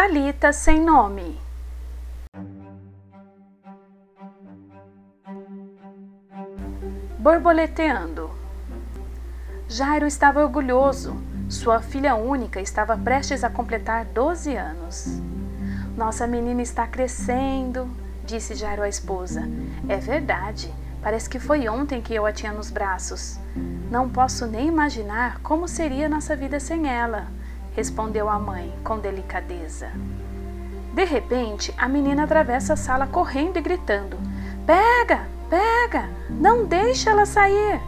Talita sem nome. Borboleteando. Jairo estava orgulhoso. Sua filha única estava prestes a completar 12 anos. Nossa menina está crescendo, disse Jairo à esposa. É verdade. Parece que foi ontem que eu a tinha nos braços. Não posso nem imaginar como seria nossa vida sem ela respondeu a mãe com delicadeza. De repente, a menina atravessa a sala correndo e gritando: Pega, pega, não deixa ela sair.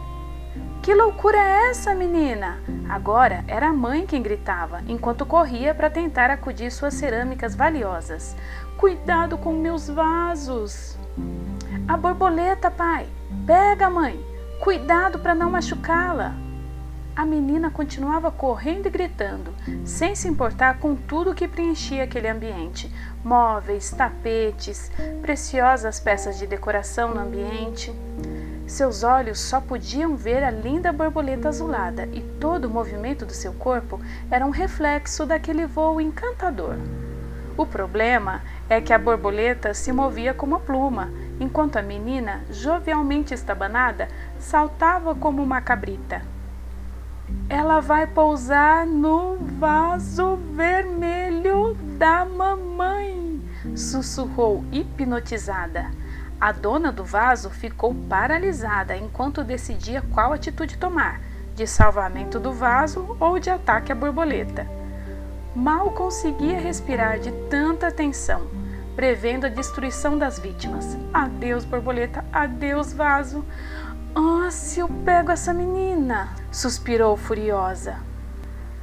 Que loucura é essa, menina? Agora era a mãe quem gritava, enquanto corria para tentar acudir suas cerâmicas valiosas. Cuidado com meus vasos! A borboleta, pai! Pega, mãe! Cuidado para não machucá-la! A menina continuava correndo e gritando, sem se importar com tudo que preenchia aquele ambiente: móveis, tapetes, preciosas peças de decoração no ambiente. Seus olhos só podiam ver a linda borboleta azulada e todo o movimento do seu corpo era um reflexo daquele voo encantador. O problema é que a borboleta se movia como uma pluma, enquanto a menina, jovialmente estabanada, saltava como uma cabrita. Ela vai pousar no vaso vermelho da mamãe, sussurrou hipnotizada. A dona do vaso ficou paralisada enquanto decidia qual atitude tomar: de salvamento do vaso ou de ataque à borboleta. Mal conseguia respirar de tanta tensão, prevendo a destruição das vítimas. Adeus, borboleta, adeus, vaso. Ah, se eu pego essa menina! suspirou furiosa.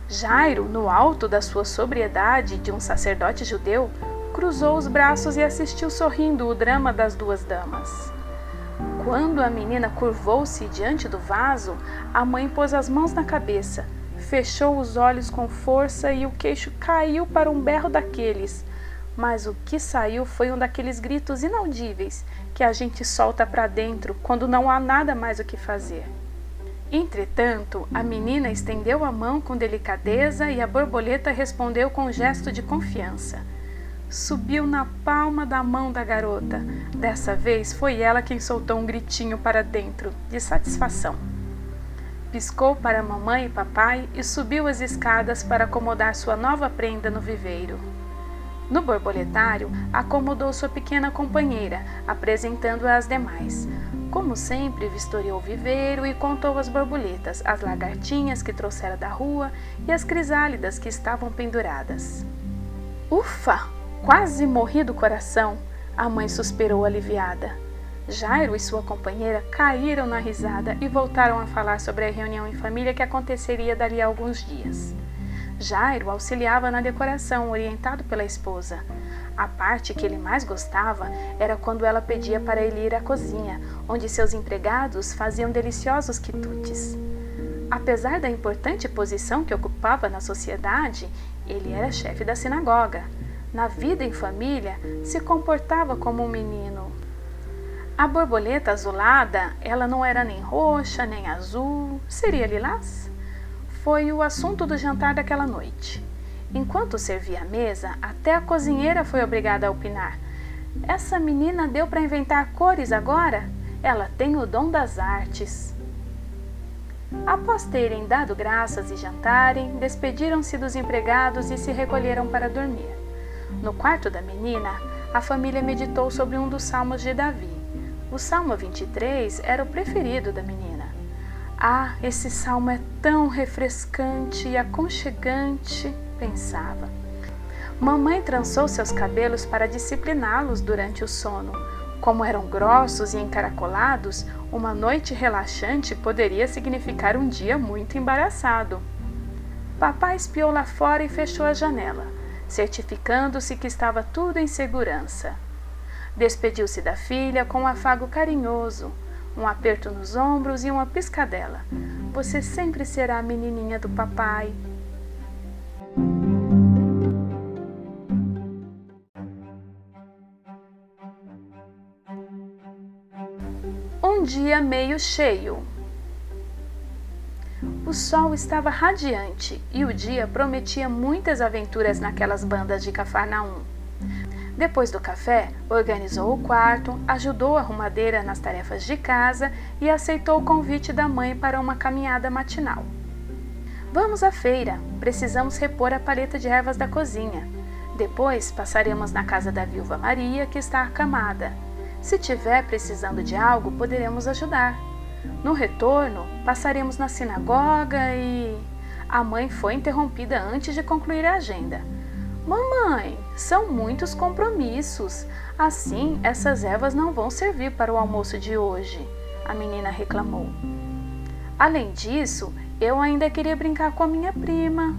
Jairo, no alto da sua sobriedade de um sacerdote judeu, cruzou os braços e assistiu sorrindo o drama das duas damas. Quando a menina curvou-se diante do vaso, a mãe pôs as mãos na cabeça, fechou os olhos com força e o queixo caiu para um berro daqueles. Mas o que saiu foi um daqueles gritos inaudíveis que a gente solta para dentro quando não há nada mais o que fazer. Entretanto, a menina estendeu a mão com delicadeza e a borboleta respondeu com um gesto de confiança. Subiu na palma da mão da garota. Dessa vez foi ela quem soltou um gritinho para dentro, de satisfação. Piscou para mamãe e papai e subiu as escadas para acomodar sua nova prenda no viveiro. No borboletário, acomodou sua pequena companheira, apresentando-a às demais. Como sempre, vistoriou o viveiro e contou as borboletas, as lagartinhas que trouxera da rua e as crisálidas que estavam penduradas. Ufa! Quase morri do coração! A mãe suspirou aliviada. Jairo e sua companheira caíram na risada e voltaram a falar sobre a reunião em família que aconteceria dali a alguns dias. Jairo auxiliava na decoração, orientado pela esposa. A parte que ele mais gostava era quando ela pedia para ele ir à cozinha, onde seus empregados faziam deliciosos quitutes. Apesar da importante posição que ocupava na sociedade, ele era chefe da sinagoga. Na vida em família, se comportava como um menino. A borboleta azulada, ela não era nem roxa, nem azul, seria lilás? Foi o assunto do jantar daquela noite. Enquanto servia a mesa, até a cozinheira foi obrigada a opinar. Essa menina deu para inventar cores agora? Ela tem o dom das artes. Após terem dado graças e jantarem, despediram-se dos empregados e se recolheram para dormir. No quarto da menina, a família meditou sobre um dos salmos de Davi. O Salmo 23 era o preferido da menina. Ah, esse salmo é tão refrescante e aconchegante, pensava. Mamãe trançou seus cabelos para discipliná-los durante o sono. Como eram grossos e encaracolados, uma noite relaxante poderia significar um dia muito embaraçado. Papai espiou lá fora e fechou a janela, certificando-se que estava tudo em segurança. Despediu-se da filha com um afago carinhoso um aperto nos ombros e uma piscadela. Você sempre será a menininha do papai. Um dia meio cheio. O sol estava radiante e o dia prometia muitas aventuras naquelas bandas de Cafarnaum. Depois do café, organizou o quarto, ajudou a arrumadeira nas tarefas de casa e aceitou o convite da mãe para uma caminhada matinal. Vamos à feira, precisamos repor a paleta de ervas da cozinha. Depois passaremos na casa da viúva Maria, que está acamada. Se tiver precisando de algo, poderemos ajudar. No retorno, passaremos na sinagoga e. A mãe foi interrompida antes de concluir a agenda. Mamãe, são muitos compromissos. Assim, essas ervas não vão servir para o almoço de hoje, a menina reclamou. Além disso, eu ainda queria brincar com a minha prima.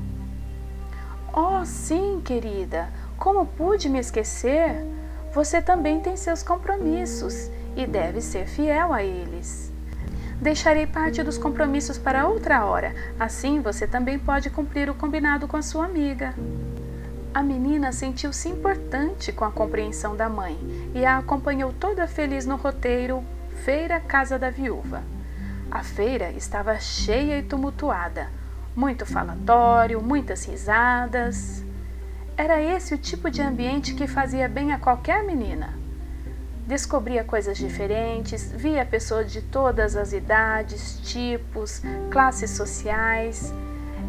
Oh, sim, querida, como pude me esquecer? Você também tem seus compromissos e deve ser fiel a eles. Deixarei parte dos compromissos para outra hora, assim você também pode cumprir o combinado com a sua amiga. A menina sentiu-se importante com a compreensão da mãe e a acompanhou toda feliz no roteiro Feira Casa da Viúva. A feira estava cheia e tumultuada, muito falatório, muitas risadas. Era esse o tipo de ambiente que fazia bem a qualquer menina. Descobria coisas diferentes, via pessoas de todas as idades, tipos, classes sociais.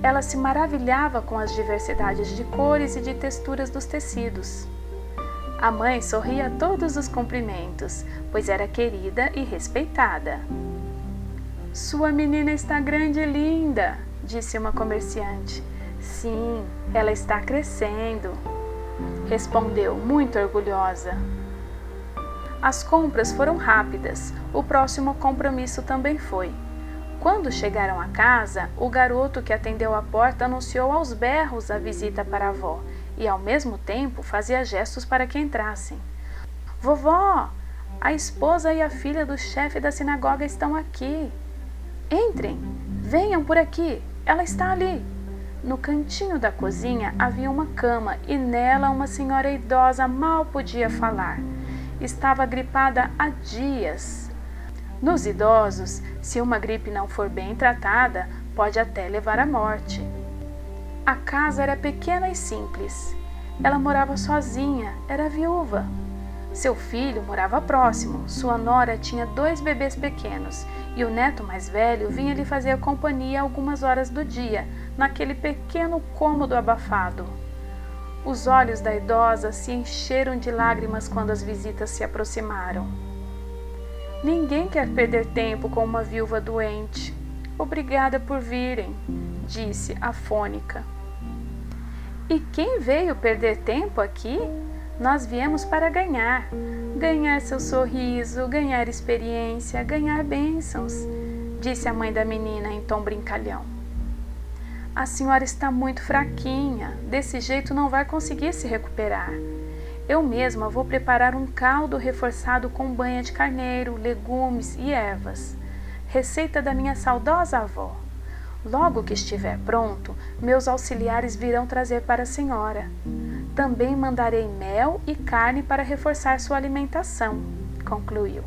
Ela se maravilhava com as diversidades de cores e de texturas dos tecidos. A mãe sorria a todos os cumprimentos, pois era querida e respeitada. Sua menina está grande e linda, disse uma comerciante. Sim, ela está crescendo, respondeu, muito orgulhosa. As compras foram rápidas, o próximo compromisso também foi. Quando chegaram a casa, o garoto que atendeu a porta anunciou aos berros a visita para a avó e, ao mesmo tempo, fazia gestos para que entrassem. Vovó, a esposa e a filha do chefe da sinagoga estão aqui. Entrem, venham por aqui, ela está ali. No cantinho da cozinha havia uma cama e nela uma senhora idosa mal podia falar. Estava gripada há dias. Nos idosos, se uma gripe não for bem tratada, pode até levar à morte. A casa era pequena e simples. Ela morava sozinha, era viúva. Seu filho morava próximo, sua nora tinha dois bebês pequenos e o neto mais velho vinha lhe fazer companhia algumas horas do dia, naquele pequeno cômodo abafado. Os olhos da idosa se encheram de lágrimas quando as visitas se aproximaram. Ninguém quer perder tempo com uma viúva doente. Obrigada por virem, disse a fônica. E quem veio perder tempo aqui? Nós viemos para ganhar. Ganhar seu sorriso, ganhar experiência, ganhar bênçãos, disse a mãe da menina em tom brincalhão. A senhora está muito fraquinha, desse jeito não vai conseguir se recuperar. Eu mesma vou preparar um caldo reforçado com banha de carneiro, legumes e ervas. Receita da minha saudosa avó. Logo que estiver pronto, meus auxiliares virão trazer para a senhora. Também mandarei mel e carne para reforçar sua alimentação, concluiu.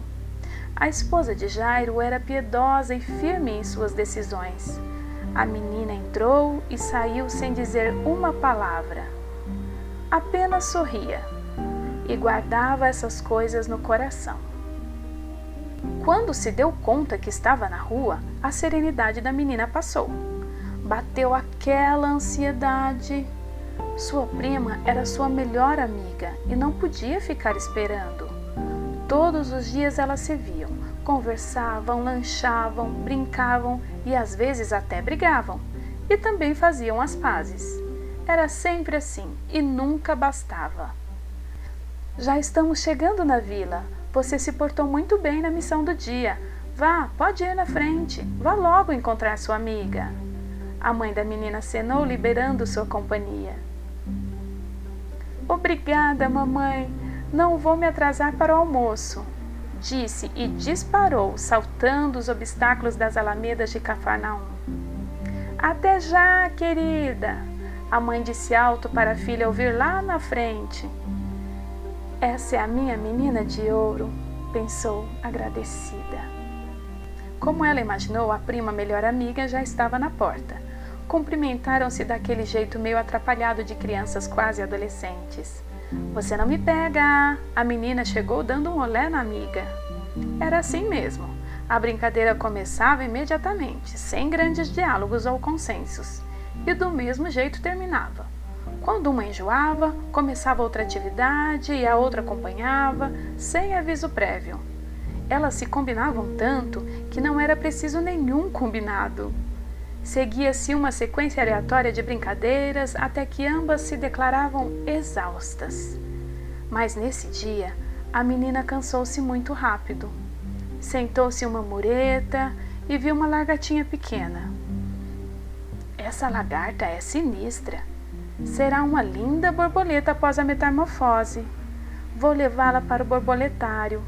A esposa de Jairo era piedosa e firme em suas decisões. A menina entrou e saiu sem dizer uma palavra. Apenas sorria e guardava essas coisas no coração. Quando se deu conta que estava na rua, a serenidade da menina passou. Bateu aquela ansiedade. Sua prima era sua melhor amiga e não podia ficar esperando. Todos os dias elas se viam, conversavam, lanchavam, brincavam e às vezes até brigavam. E também faziam as pazes. Era sempre assim e nunca bastava. Já estamos chegando na vila. Você se portou muito bem na missão do dia. Vá, pode ir na frente. Vá logo encontrar sua amiga. A mãe da menina acenou, liberando sua companhia. Obrigada, mamãe. Não vou me atrasar para o almoço, disse e disparou, saltando os obstáculos das alamedas de Cafarnaum. Até já, querida! A mãe disse alto para a filha ouvir lá na frente. Essa é a minha menina de ouro, pensou agradecida. Como ela imaginou, a prima melhor amiga já estava na porta. Cumprimentaram-se daquele jeito meio atrapalhado de crianças quase adolescentes. Você não me pega! A menina chegou dando um olé na amiga. Era assim mesmo. A brincadeira começava imediatamente, sem grandes diálogos ou consensos, e do mesmo jeito terminava. Quando uma enjoava, começava outra atividade e a outra acompanhava, sem aviso prévio. Elas se combinavam tanto que não era preciso nenhum combinado. Seguia-se uma sequência aleatória de brincadeiras até que ambas se declaravam exaustas. Mas nesse dia, a menina cansou-se muito rápido. Sentou-se uma mureta e viu uma lagartinha pequena. Essa lagarta é sinistra. Será uma linda borboleta após a metamorfose. Vou levá-la para o borboletário,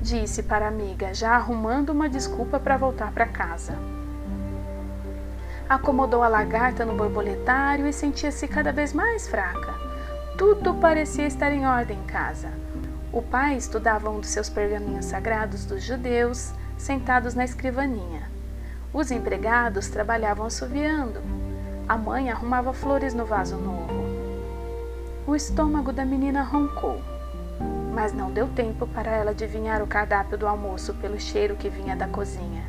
disse para a amiga, já arrumando uma desculpa para voltar para casa. Acomodou a lagarta no borboletário e sentia-se cada vez mais fraca. Tudo parecia estar em ordem em casa. O pai estudava um dos seus pergaminhos sagrados dos judeus, sentados na escrivaninha. Os empregados trabalhavam assoviando. A mãe arrumava flores no vaso novo. O estômago da menina roncou, mas não deu tempo para ela adivinhar o cardápio do almoço pelo cheiro que vinha da cozinha.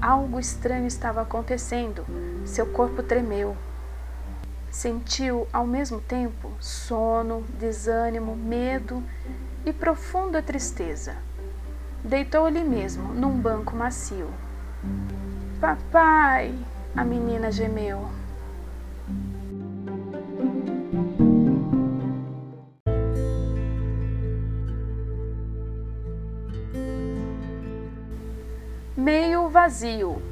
Algo estranho estava acontecendo. Seu corpo tremeu. Sentiu ao mesmo tempo sono, desânimo, medo e profunda tristeza. Deitou ali mesmo, num banco macio. Papai! A menina gemeu. meio vazio.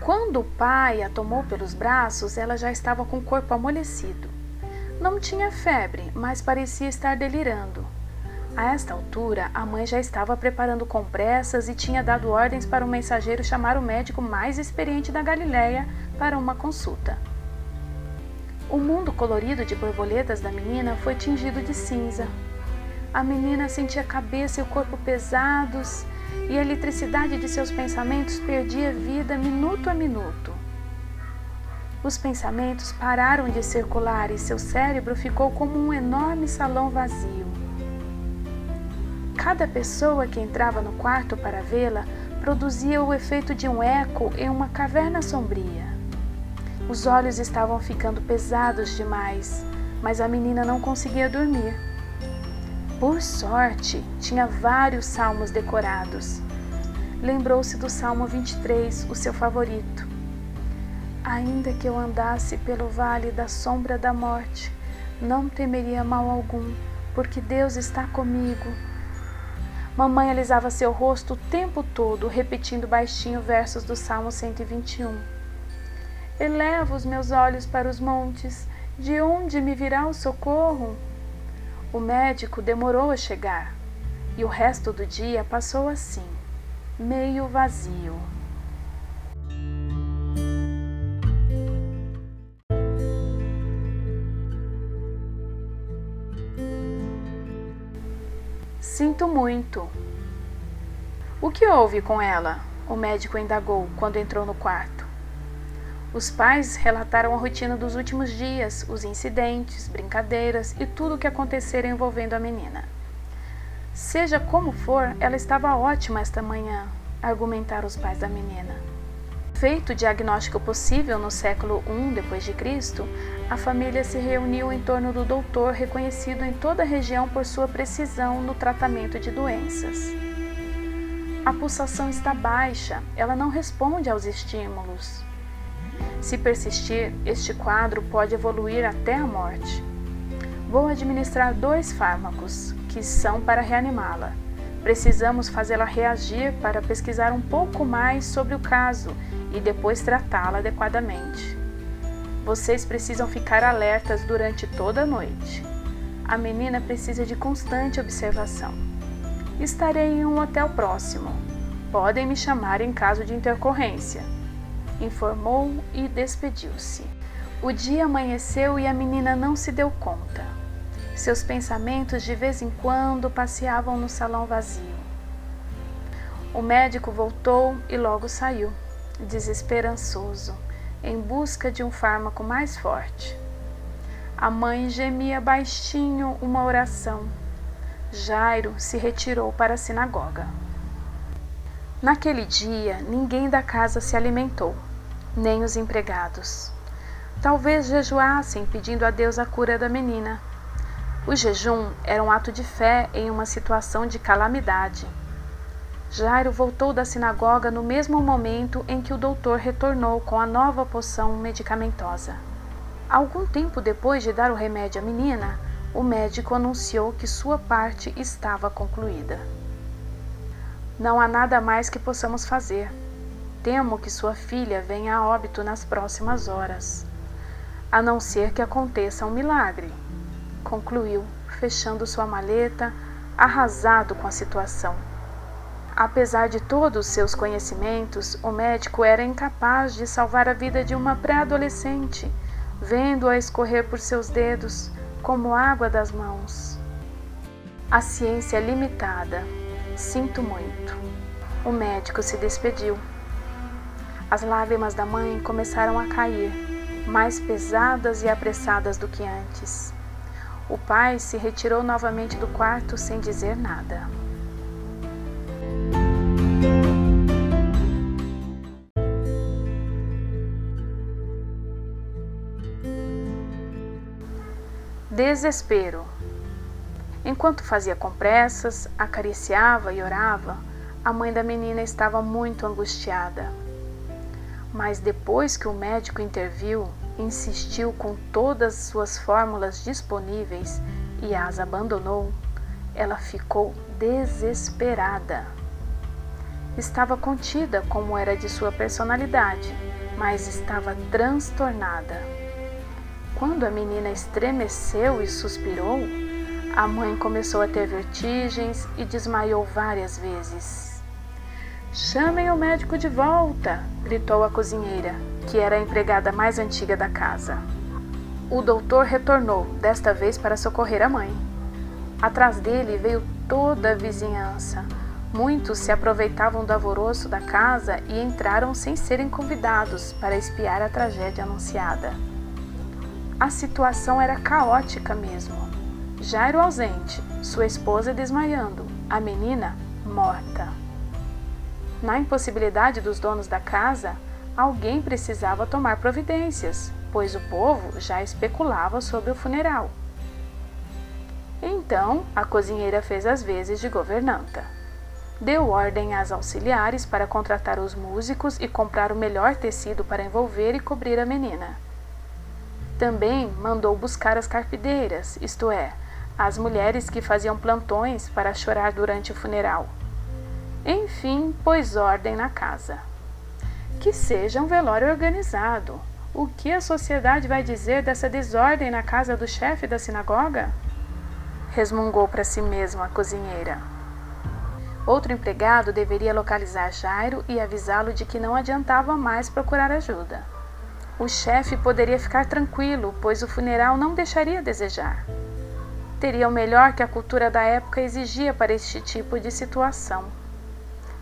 Quando o pai a tomou pelos braços, ela já estava com o corpo amolecido. Não tinha febre, mas parecia estar delirando. A esta altura, a mãe já estava preparando compressas e tinha dado ordens para o mensageiro chamar o médico mais experiente da Galiléia para uma consulta. O mundo colorido de borboletas da menina foi tingido de cinza. A menina sentia a cabeça e o corpo pesados e a eletricidade de seus pensamentos perdia vida minuto a minuto. Os pensamentos pararam de circular e seu cérebro ficou como um enorme salão vazio. Cada pessoa que entrava no quarto para vê-la produzia o efeito de um eco em uma caverna sombria. Os olhos estavam ficando pesados demais, mas a menina não conseguia dormir. Por sorte, tinha vários salmos decorados. Lembrou-se do Salmo 23, o seu favorito. Ainda que eu andasse pelo vale da sombra da morte, não temeria mal algum, porque Deus está comigo. Mamãe alisava seu rosto o tempo todo, repetindo baixinho versos do Salmo 121. Elevo os meus olhos para os montes, de onde me virá o socorro? O médico demorou a chegar e o resto do dia passou assim, meio vazio. Sinto muito. O que houve com ela? O médico indagou quando entrou no quarto. Os pais relataram a rotina dos últimos dias, os incidentes, brincadeiras e tudo o que acontecera envolvendo a menina. Seja como for, ela estava ótima esta manhã, argumentaram os pais da menina. Feito o diagnóstico possível no século I Cristo, a família se reuniu em torno do doutor reconhecido em toda a região por sua precisão no tratamento de doenças. A pulsação está baixa, ela não responde aos estímulos. Se persistir, este quadro pode evoluir até a morte. Vou administrar dois fármacos, que são para reanimá-la. Precisamos fazê-la reagir para pesquisar um pouco mais sobre o caso e depois tratá-la adequadamente. Vocês precisam ficar alertas durante toda a noite. A menina precisa de constante observação. Estarei em um hotel próximo. Podem me chamar em caso de intercorrência informou e despediu-se. O dia amanheceu e a menina não se deu conta. Seus pensamentos de vez em quando passeavam no salão vazio. O médico voltou e logo saiu, desesperançoso, em busca de um fármaco mais forte. A mãe gemia baixinho uma oração. Jairo se retirou para a sinagoga. Naquele dia, ninguém da casa se alimentou, nem os empregados. Talvez jejuassem pedindo a Deus a cura da menina. O jejum era um ato de fé em uma situação de calamidade. Jairo voltou da sinagoga no mesmo momento em que o doutor retornou com a nova poção medicamentosa. Algum tempo depois de dar o remédio à menina, o médico anunciou que sua parte estava concluída. Não há nada mais que possamos fazer. Temo que sua filha venha a óbito nas próximas horas, a não ser que aconteça um milagre, concluiu, fechando sua maleta, arrasado com a situação. Apesar de todos seus conhecimentos, o médico era incapaz de salvar a vida de uma pré-adolescente, vendo-a escorrer por seus dedos como água das mãos. A ciência é limitada, Sinto muito. O médico se despediu. As lágrimas da mãe começaram a cair, mais pesadas e apressadas do que antes. O pai se retirou novamente do quarto sem dizer nada. Desespero. Enquanto fazia compressas, acariciava e orava, a mãe da menina estava muito angustiada. Mas depois que o médico interviu, insistiu com todas suas fórmulas disponíveis e as abandonou, ela ficou desesperada. Estava contida como era de sua personalidade, mas estava transtornada. Quando a menina estremeceu e suspirou, a mãe começou a ter vertigens e desmaiou várias vezes. Chamem o médico de volta! gritou a cozinheira, que era a empregada mais antiga da casa. O doutor retornou, desta vez para socorrer a mãe. Atrás dele veio toda a vizinhança. Muitos se aproveitavam do alvoroço da casa e entraram sem serem convidados para espiar a tragédia anunciada. A situação era caótica mesmo. Jairo ausente, sua esposa desmaiando, a menina morta. Na impossibilidade dos donos da casa, alguém precisava tomar providências, pois o povo já especulava sobre o funeral. Então, a cozinheira fez as vezes de governanta. Deu ordem às auxiliares para contratar os músicos e comprar o melhor tecido para envolver e cobrir a menina. Também mandou buscar as carpideiras, isto é, as mulheres que faziam plantões para chorar durante o funeral. Enfim, pôs ordem na casa. Que seja um velório organizado. O que a sociedade vai dizer dessa desordem na casa do chefe da sinagoga? Resmungou para si mesma a cozinheira. Outro empregado deveria localizar Jairo e avisá-lo de que não adiantava mais procurar ajuda. O chefe poderia ficar tranquilo, pois o funeral não deixaria a desejar teria o melhor que a cultura da época exigia para este tipo de situação.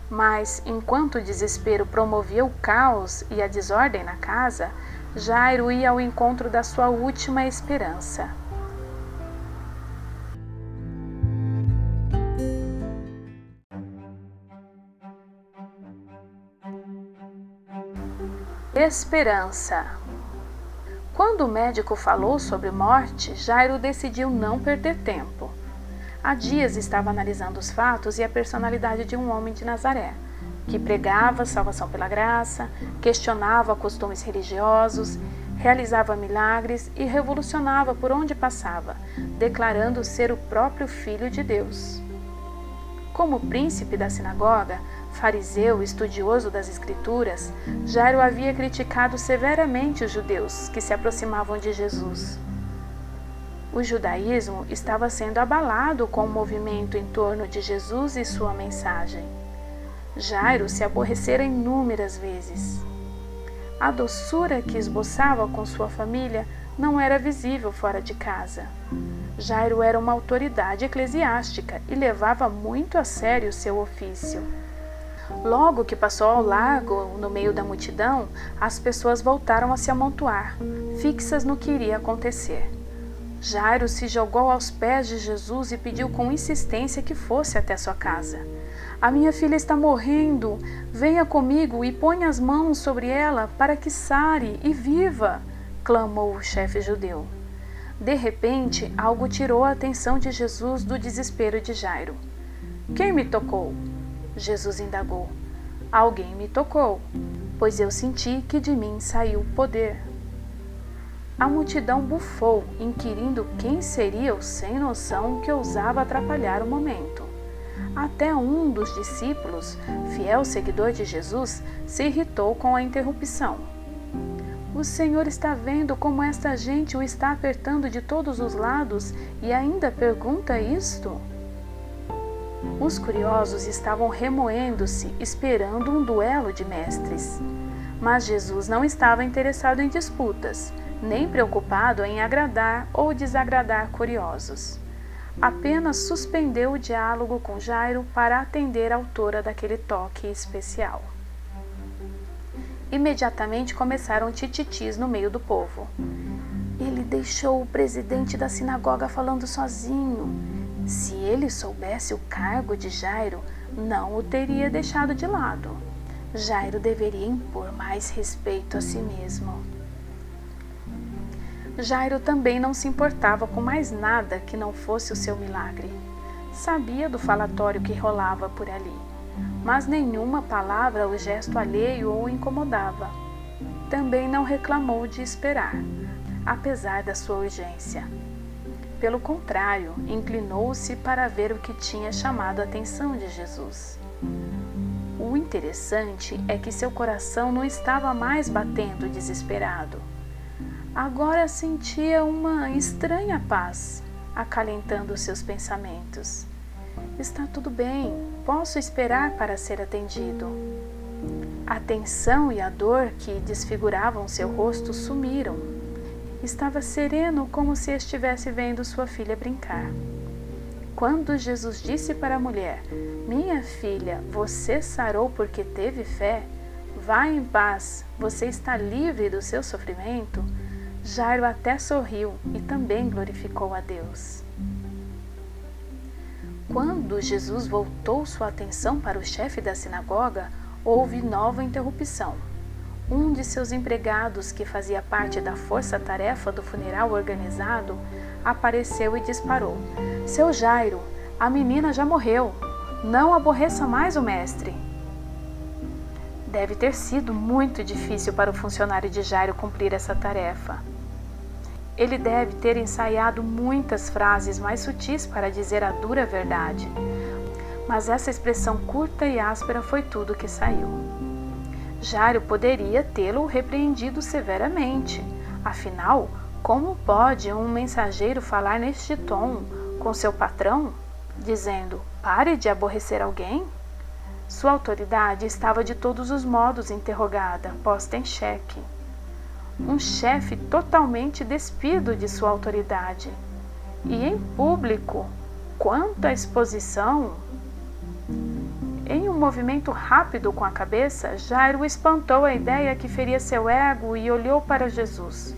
Mas, enquanto o desespero promovia o caos e a desordem na casa, Jairo ia ao encontro da sua última esperança. Esperança. Quando o médico falou sobre morte, Jairo decidiu não perder tempo. Há dias estava analisando os fatos e a personalidade de um homem de Nazaré, que pregava salvação pela graça, questionava costumes religiosos, realizava milagres e revolucionava por onde passava, declarando ser o próprio Filho de Deus. Como príncipe da sinagoga, fariseu estudioso das Escrituras, Jairo havia criticado severamente os judeus que se aproximavam de Jesus. O judaísmo estava sendo abalado com o movimento em torno de Jesus e sua mensagem. Jairo se aborrecera inúmeras vezes. A doçura que esboçava com sua família não era visível fora de casa. Jairo era uma autoridade eclesiástica e levava muito a sério seu ofício. Logo que passou ao largo, no meio da multidão, as pessoas voltaram a se amontoar, fixas no que iria acontecer. Jairo se jogou aos pés de Jesus e pediu com insistência que fosse até sua casa. A minha filha está morrendo. Venha comigo e ponha as mãos sobre ela para que sare e viva, clamou o chefe judeu. De repente, algo tirou a atenção de Jesus do desespero de Jairo. Quem me tocou? Jesus indagou. Alguém me tocou, pois eu senti que de mim saiu poder. A multidão bufou, inquirindo quem seria o sem noção que ousava atrapalhar o momento. Até um dos discípulos, fiel seguidor de Jesus, se irritou com a interrupção. O Senhor está vendo como esta gente o está apertando de todos os lados e ainda pergunta isto? Os curiosos estavam remoendo-se, esperando um duelo de mestres. Mas Jesus não estava interessado em disputas, nem preocupado em agradar ou desagradar curiosos apenas suspendeu o diálogo com Jairo para atender a autora daquele toque especial. Imediatamente começaram tititis no meio do povo. Ele deixou o presidente da sinagoga falando sozinho. Se ele soubesse o cargo de Jairo, não o teria deixado de lado. Jairo deveria impor mais respeito a si mesmo. Jairo também não se importava com mais nada que não fosse o seu milagre. Sabia do falatório que rolava por ali, mas nenhuma palavra ou gesto alheio o incomodava. Também não reclamou de esperar, apesar da sua urgência. Pelo contrário, inclinou-se para ver o que tinha chamado a atenção de Jesus. O interessante é que seu coração não estava mais batendo desesperado agora sentia uma estranha paz acalentando seus pensamentos. Está tudo bem, posso esperar para ser atendido. A tensão e a dor que desfiguravam seu rosto sumiram. Estava sereno como se estivesse vendo sua filha brincar. Quando Jesus disse para a mulher: Minha filha, você sarou porque teve fé, vá em paz, você está livre do seu sofrimento Jairo até sorriu e também glorificou a Deus. Quando Jesus voltou sua atenção para o chefe da sinagoga, houve nova interrupção. Um de seus empregados, que fazia parte da força-tarefa do funeral organizado, apareceu e disparou: Seu Jairo, a menina já morreu. Não aborreça mais o mestre. Deve ter sido muito difícil para o funcionário de Jairo cumprir essa tarefa. Ele deve ter ensaiado muitas frases mais sutis para dizer a dura verdade. Mas essa expressão curta e áspera foi tudo que saiu. Jário poderia tê-lo repreendido severamente. Afinal, como pode um mensageiro falar neste tom com seu patrão, dizendo: pare de aborrecer alguém? Sua autoridade estava de todos os modos interrogada, posta em xeque um chefe totalmente despido de sua autoridade. E em público, quanto à exposição, em um movimento rápido com a cabeça, Jairo espantou a ideia que feria seu ego e olhou para Jesus,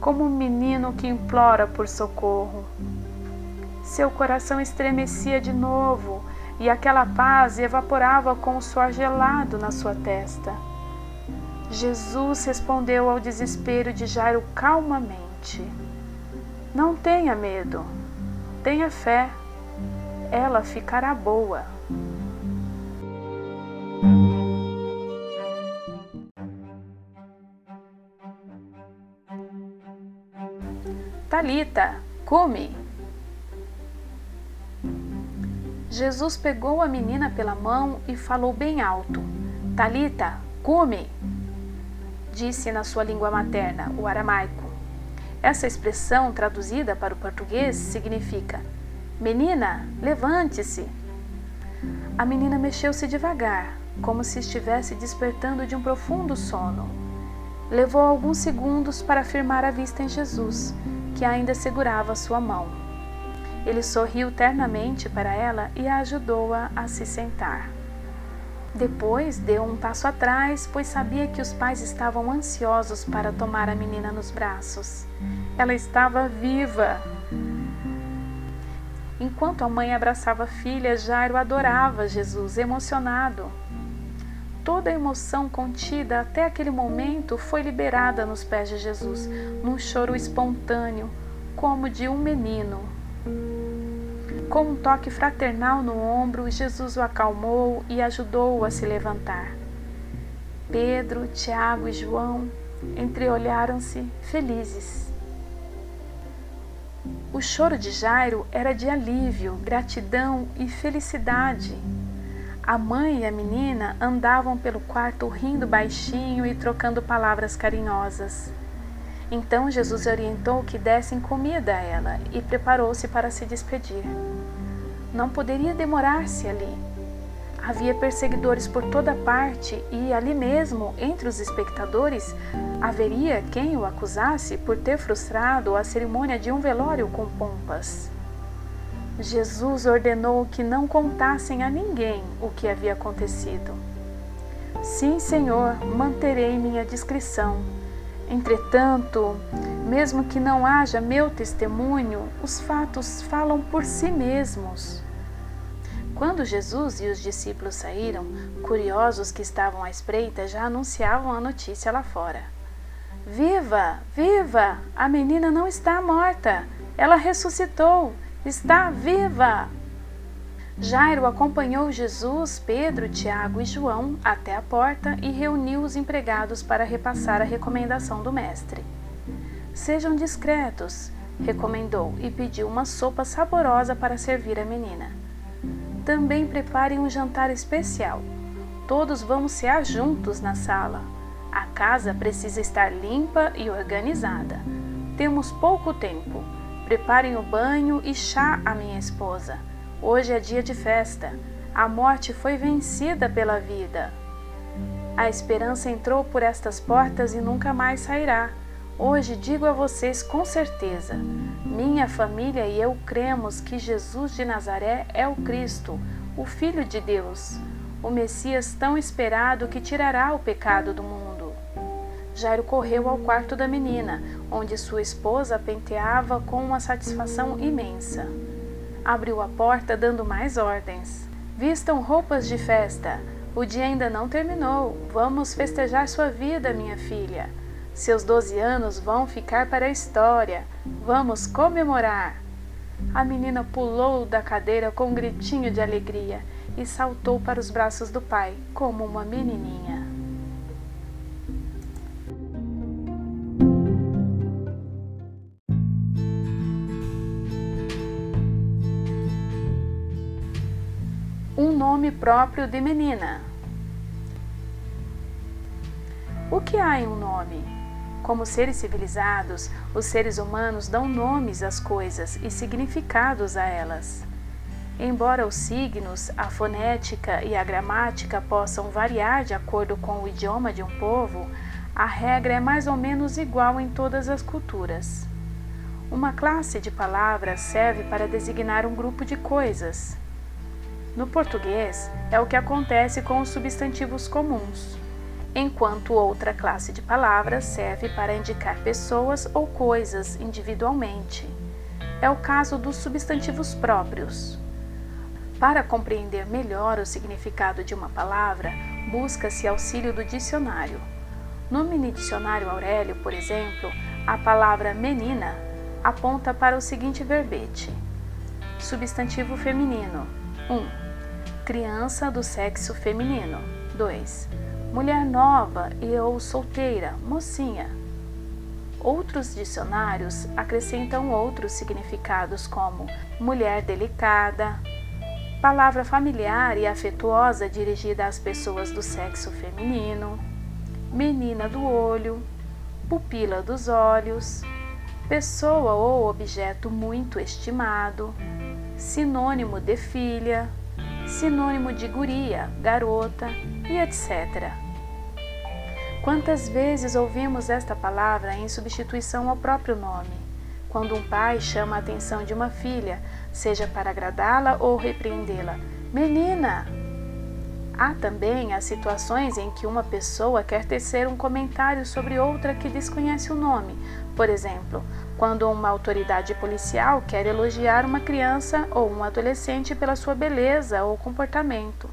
como um menino que implora por socorro. Seu coração estremecia de novo e aquela paz evaporava com o suor gelado na sua testa. Jesus respondeu ao desespero de Jairo calmamente: Não tenha medo, tenha fé, ela ficará boa. Talita, come. Jesus pegou a menina pela mão e falou bem alto: Talita, come disse na sua língua materna, o aramaico. Essa expressão, traduzida para o português, significa: Menina, levante-se. A menina mexeu-se devagar, como se estivesse despertando de um profundo sono. Levou alguns segundos para firmar a vista em Jesus, que ainda segurava sua mão. Ele sorriu ternamente para ela e a ajudou-a a se sentar. Depois deu um passo atrás, pois sabia que os pais estavam ansiosos para tomar a menina nos braços. Ela estava viva. Enquanto a mãe abraçava a filha, Jairo adorava Jesus, emocionado. Toda a emoção contida até aquele momento foi liberada nos pés de Jesus, num choro espontâneo, como de um menino. Com um toque fraternal no ombro, Jesus o acalmou e ajudou-o a se levantar. Pedro, Tiago e João entreolharam-se felizes. O choro de Jairo era de alívio, gratidão e felicidade. A mãe e a menina andavam pelo quarto rindo baixinho e trocando palavras carinhosas. Então Jesus orientou que dessem comida a ela e preparou-se para se despedir. Não poderia demorar-se ali. Havia perseguidores por toda parte e ali mesmo, entre os espectadores, haveria quem o acusasse por ter frustrado a cerimônia de um velório com pompas. Jesus ordenou que não contassem a ninguém o que havia acontecido. Sim, Senhor, manterei minha discrição. Entretanto, mesmo que não haja meu testemunho, os fatos falam por si mesmos. Quando Jesus e os discípulos saíram, curiosos que estavam à espreita já anunciavam a notícia lá fora. Viva! Viva! A menina não está morta! Ela ressuscitou! Está viva! Jairo acompanhou Jesus, Pedro, Tiago e João até a porta e reuniu os empregados para repassar a recomendação do Mestre. Sejam discretos, recomendou e pediu uma sopa saborosa para servir a menina. Também preparem um jantar especial. Todos vamos cear juntos na sala. A casa precisa estar limpa e organizada. Temos pouco tempo. Preparem o banho e chá à minha esposa. Hoje é dia de festa. A morte foi vencida pela vida. A esperança entrou por estas portas e nunca mais sairá. Hoje digo a vocês com certeza: minha família e eu cremos que Jesus de Nazaré é o Cristo, o Filho de Deus, o Messias tão esperado que tirará o pecado do mundo. Jairo correu ao quarto da menina, onde sua esposa penteava com uma satisfação imensa. Abriu a porta dando mais ordens. Vistam roupas de festa. O dia ainda não terminou. Vamos festejar sua vida, minha filha. Seus doze anos vão ficar para a história. Vamos comemorar. A menina pulou da cadeira com um gritinho de alegria e saltou para os braços do pai, como uma menininha. Próprio de menina. O que há em um nome? Como seres civilizados, os seres humanos dão nomes às coisas e significados a elas. Embora os signos, a fonética e a gramática possam variar de acordo com o idioma de um povo, a regra é mais ou menos igual em todas as culturas. Uma classe de palavras serve para designar um grupo de coisas. No português, é o que acontece com os substantivos comuns, enquanto outra classe de palavras serve para indicar pessoas ou coisas individualmente. É o caso dos substantivos próprios. Para compreender melhor o significado de uma palavra, busca-se auxílio do dicionário. No mini dicionário Aurélio, por exemplo, a palavra menina aponta para o seguinte verbete: substantivo feminino 1. Um, criança do sexo feminino. 2. Mulher nova e ou solteira, mocinha. Outros dicionários acrescentam outros significados como mulher delicada, palavra familiar e afetuosa dirigida às pessoas do sexo feminino, menina do olho, pupila dos olhos, pessoa ou objeto muito estimado, sinônimo de filha, sinônimo de guria, garota e etc. Quantas vezes ouvimos esta palavra em substituição ao próprio nome? Quando um pai chama a atenção de uma filha, seja para agradá-la ou repreendê-la, menina! Há também as situações em que uma pessoa quer tecer um comentário sobre outra que desconhece o nome. Por exemplo, quando uma autoridade policial quer elogiar uma criança ou um adolescente pela sua beleza ou comportamento.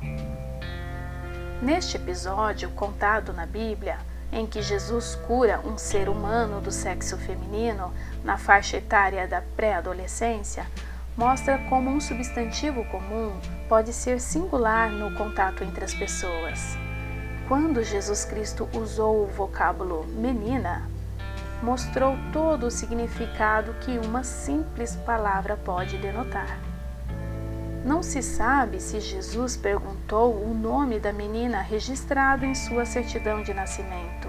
Neste episódio contado na Bíblia, em que Jesus cura um ser humano do sexo feminino na faixa etária da pré-adolescência, mostra como um substantivo comum pode ser singular no contato entre as pessoas. Quando Jesus Cristo usou o vocábulo menina, mostrou todo o significado que uma simples palavra pode denotar. Não se sabe se Jesus perguntou o nome da menina registrado em sua certidão de nascimento,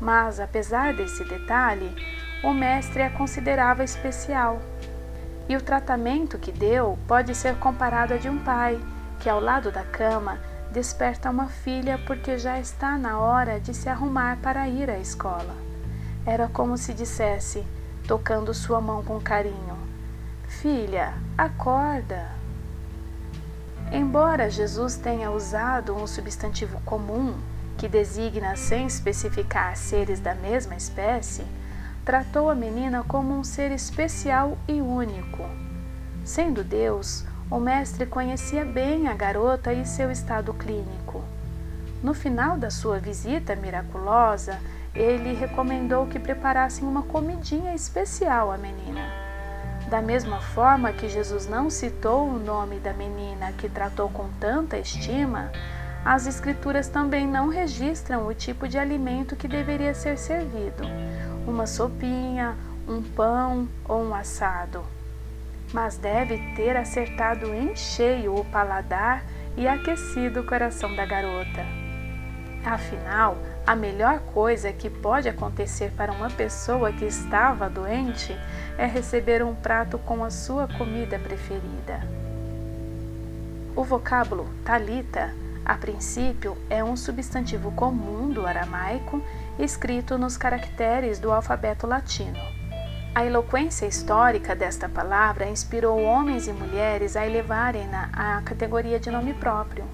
mas apesar desse detalhe, o mestre a considerava especial e o tratamento que deu pode ser comparado a de um pai que, ao lado da cama, desperta uma filha porque já está na hora de se arrumar para ir à escola. Era como se dissesse, tocando sua mão com carinho: Filha, acorda. Embora Jesus tenha usado um substantivo comum que designa sem especificar seres da mesma espécie, tratou a menina como um ser especial e único. Sendo Deus, o mestre conhecia bem a garota e seu estado clínico. No final da sua visita miraculosa, ele recomendou que preparassem uma comidinha especial à menina. Da mesma forma que Jesus não citou o nome da menina que tratou com tanta estima, as Escrituras também não registram o tipo de alimento que deveria ser servido uma sopinha, um pão ou um assado. Mas deve ter acertado em cheio o paladar e aquecido o coração da garota. Afinal, a melhor coisa que pode acontecer para uma pessoa que estava doente é receber um prato com a sua comida preferida. O vocábulo talita, a princípio, é um substantivo comum do aramaico escrito nos caracteres do alfabeto latino. A eloquência histórica desta palavra inspirou homens e mulheres a elevarem-na à categoria de nome próprio.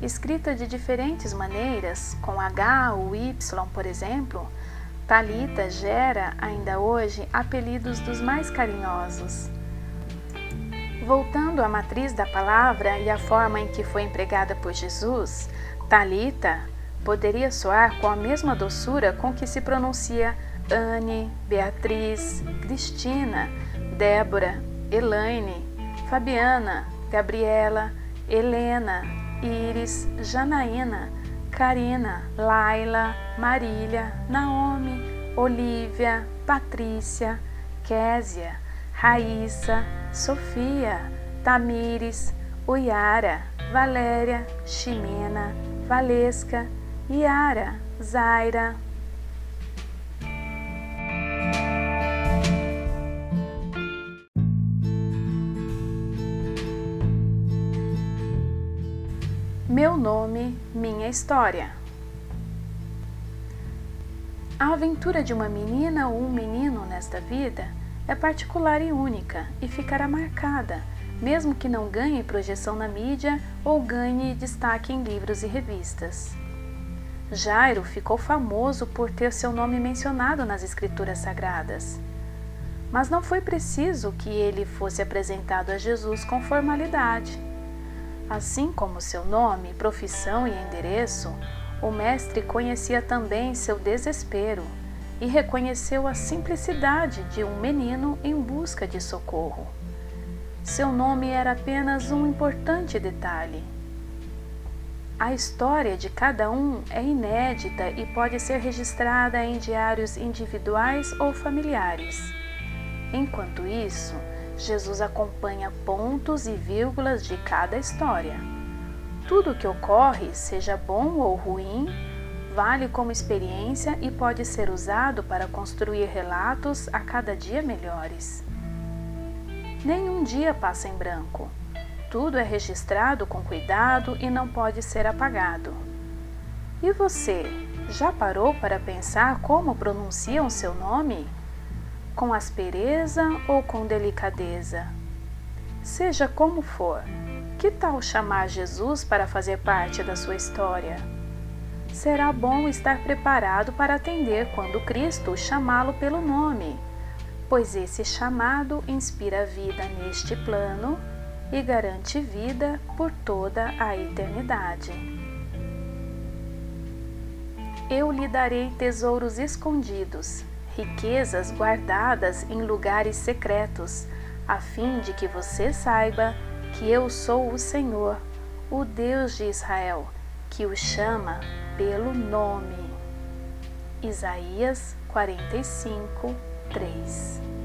Escrita de diferentes maneiras, com H ou Y, por exemplo, Talita gera ainda hoje apelidos dos mais carinhosos. Voltando à matriz da palavra e à forma em que foi empregada por Jesus, Talita poderia soar com a mesma doçura com que se pronuncia Anne, Beatriz, Cristina, Débora, Elaine, Fabiana, Gabriela, Helena, Iris, Janaína, Karina, Laila, Marília, Naomi, Olívia, Patrícia, Késia, Raíssa, Sofia, Tamires, Uiara, Valéria, Ximena, Valesca, Yara, Zaira. Meu nome, minha história. A aventura de uma menina ou um menino nesta vida é particular e única e ficará marcada, mesmo que não ganhe projeção na mídia ou ganhe destaque em livros e revistas. Jairo ficou famoso por ter seu nome mencionado nas Escrituras Sagradas. Mas não foi preciso que ele fosse apresentado a Jesus com formalidade. Assim como seu nome, profissão e endereço, o Mestre conhecia também seu desespero e reconheceu a simplicidade de um menino em busca de socorro. Seu nome era apenas um importante detalhe a história de cada um é inédita e pode ser registrada em diários individuais ou familiares. Enquanto isso, Jesus acompanha pontos e vírgulas de cada história. Tudo o que ocorre, seja bom ou ruim, vale como experiência e pode ser usado para construir relatos a cada dia melhores. Nenhum dia passa em branco. Tudo é registrado com cuidado e não pode ser apagado. E você, já parou para pensar como pronunciam seu nome? Com aspereza ou com delicadeza? Seja como for, Que tal chamar Jesus para fazer parte da sua história? Será bom estar preparado para atender quando Cristo chamá-lo pelo nome, pois esse chamado inspira vida neste plano e garante vida por toda a eternidade. Eu lhe darei tesouros escondidos, riquezas guardadas em lugares secretos, a fim de que você saiba que eu sou o Senhor, o Deus de Israel, que o chama pelo nome. Isaías 45, 3